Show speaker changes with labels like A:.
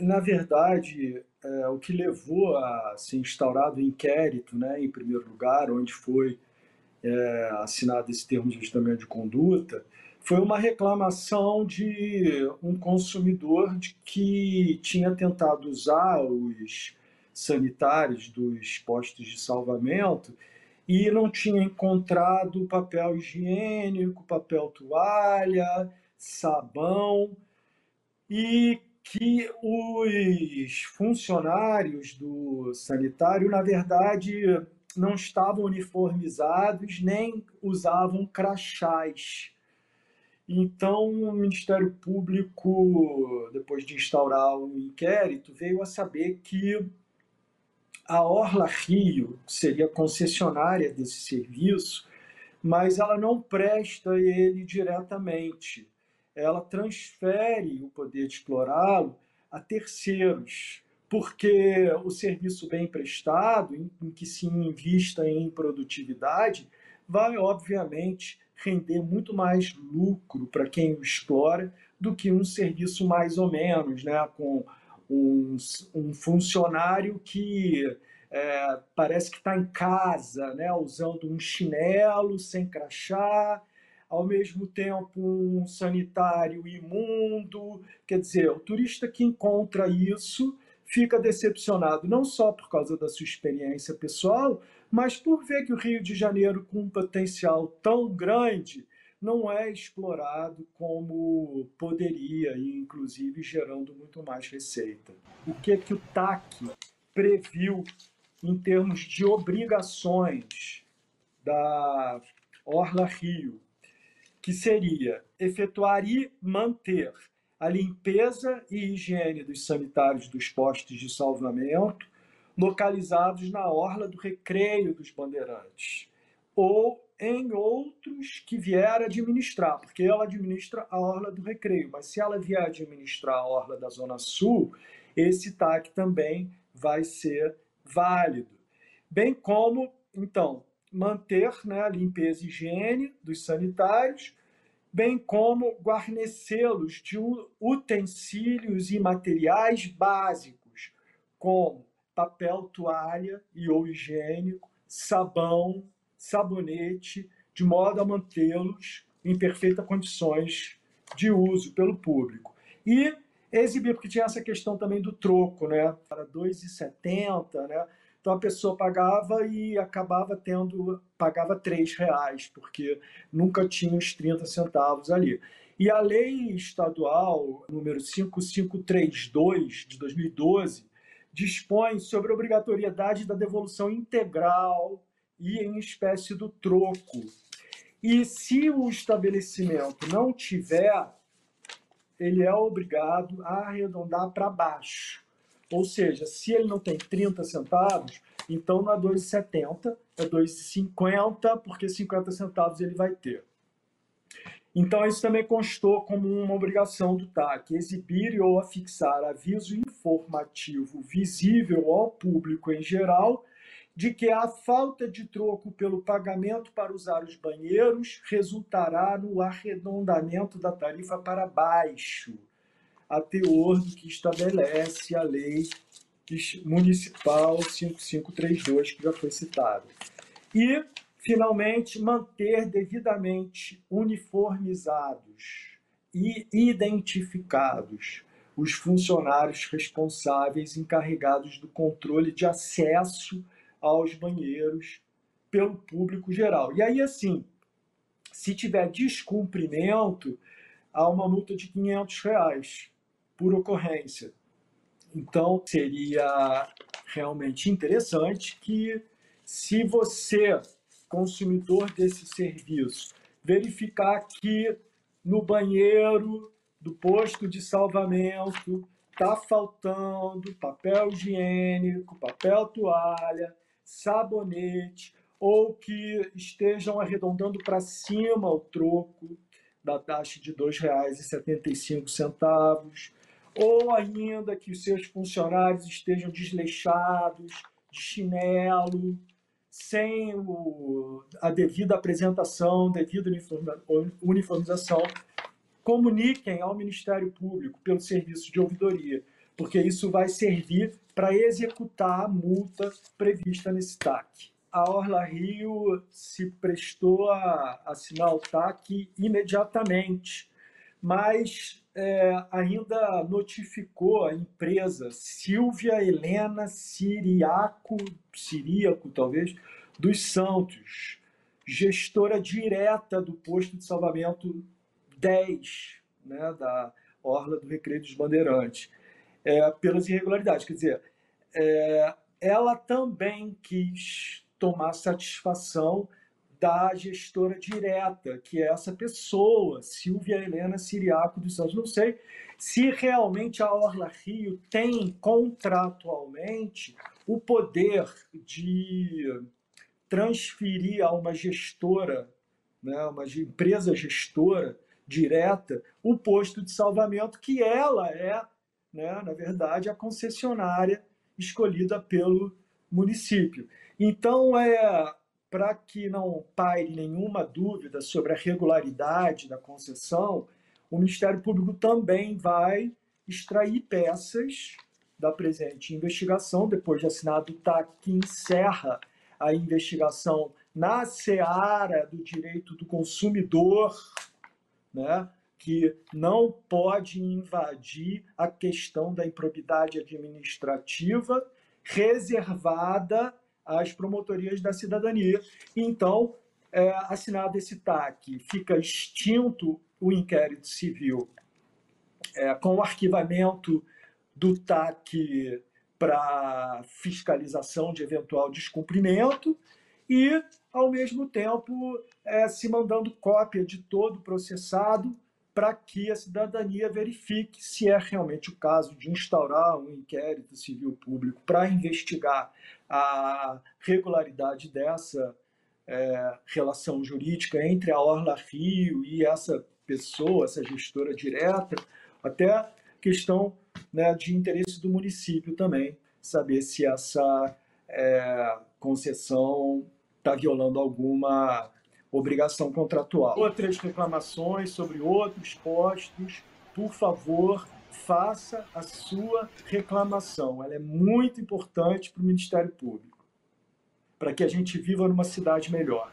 A: na verdade, é, o que levou a ser instaurado o inquérito, né, em primeiro lugar, onde foi é, assinado esse termo de ajustamento de conduta, foi uma reclamação de um consumidor de que tinha tentado usar os sanitários dos postos de salvamento e não tinha encontrado papel higiênico, papel toalha, sabão, e que os funcionários do sanitário, na verdade, não estavam uniformizados nem usavam crachás. Então, o Ministério Público, depois de instaurar o um inquérito, veio a saber que a Orla Rio seria concessionária desse serviço, mas ela não presta ele diretamente. Ela transfere o poder de explorá-lo a terceiros, porque o serviço bem prestado, em, em que se invista em produtividade, vai, obviamente, render muito mais lucro para quem o explora do que um serviço mais ou menos, né? com um, um funcionário que é, parece que está em casa, né? usando um chinelo, sem crachá, ao mesmo tempo um sanitário imundo. Quer dizer, o turista que encontra isso fica decepcionado não só por causa da sua experiência pessoal, mas por ver que o Rio de Janeiro, com um potencial tão grande, não é explorado como poderia, e inclusive gerando muito mais receita. O que é que o TAC previu em termos de obrigações da Orla Rio, que seria efetuar e manter a limpeza e higiene dos sanitários dos postos de salvamento localizados na orla do Recreio dos Bandeirantes, ou em outros que vier administrar, porque ela administra a Orla do Recreio, mas se ela vier administrar a Orla da Zona Sul, esse TAC também vai ser válido. Bem como, então, manter né, a limpeza e higiene dos sanitários, bem como guarnecê-los de utensílios e materiais básicos, como papel toalha e ou higiênico, sabão, sabonete, de modo a mantê-los em perfeitas condições de uso pelo público. E exibir, porque tinha essa questão também do troco, né? Para 2,70, né? Então a pessoa pagava e acabava tendo, pagava três reais, porque nunca tinha os 30 centavos ali. E a lei estadual número 5532 de 2012 dispõe sobre a obrigatoriedade da devolução integral e em espécie do troco. E se o estabelecimento não tiver, ele é obrigado a arredondar para baixo. Ou seja, se ele não tem 30 centavos, então não é 2,70, é 2,50, porque 50 centavos ele vai ter. Então, isso também constou como uma obrigação do TAC, exibir ou afixar aviso informativo visível ao público em geral de que a falta de troco pelo pagamento para usar os banheiros resultará no arredondamento da tarifa para baixo, a teor do que estabelece a lei municipal 5532, que já foi citada. E, finalmente, manter devidamente uniformizados e identificados os funcionários responsáveis encarregados do controle de acesso aos banheiros pelo público geral. E aí, assim, se tiver descumprimento, há uma multa de 500 reais por ocorrência. Então, seria realmente interessante que, se você, consumidor desse serviço, verificar que no banheiro do posto de salvamento está faltando papel higiênico, papel toalha, sabonete, ou que estejam arredondando para cima o troco da taxa de R$ 2,75, ou ainda que os seus funcionários estejam desleixados, de chinelo, sem o, a devida apresentação, devida uniformização, comuniquem ao Ministério Público pelo serviço de ouvidoria, porque isso vai servir para executar a multa prevista nesse TAC. A Orla Rio se prestou a assinar o TAC imediatamente, mas é, ainda notificou a empresa Silvia Helena Siriaco, Siríaco talvez, dos Santos, gestora direta do posto de salvamento 10, né, da Orla do Recreio dos Bandeirantes, é, pelas irregularidades. Quer dizer, é, ela também quis tomar satisfação da gestora direta, que é essa pessoa, Silvia Helena Siriaco dos Santos. Não sei se realmente a Orla Rio tem contratualmente o poder de transferir a uma gestora, né, uma empresa gestora direta, o posto de salvamento que ela é, né, na verdade, a concessionária escolhida pelo município. Então, é para que não paire nenhuma dúvida sobre a regularidade da concessão, o Ministério Público também vai extrair peças da presente investigação, depois de assinado o TAC, que encerra a investigação na seara do direito do consumidor, né, que não pode invadir a questão da improbidade administrativa reservada às promotorias da cidadania. Então, é, assinado esse TAC, fica extinto o inquérito civil é, com o arquivamento do TAC para fiscalização de eventual descumprimento e, ao mesmo tempo, é, se mandando cópia de todo o processado para que a cidadania verifique se é realmente o caso de instaurar um inquérito civil público para investigar a regularidade dessa é, relação jurídica entre a Orla Rio e essa pessoa, essa gestora direta, até questão né, de interesse do município também, saber se essa é, concessão está violando alguma obrigação contratual. Outras reclamações sobre outros postos, por favor, faça a sua reclamação. Ela é muito importante para o Ministério Público, para que a gente viva numa cidade melhor.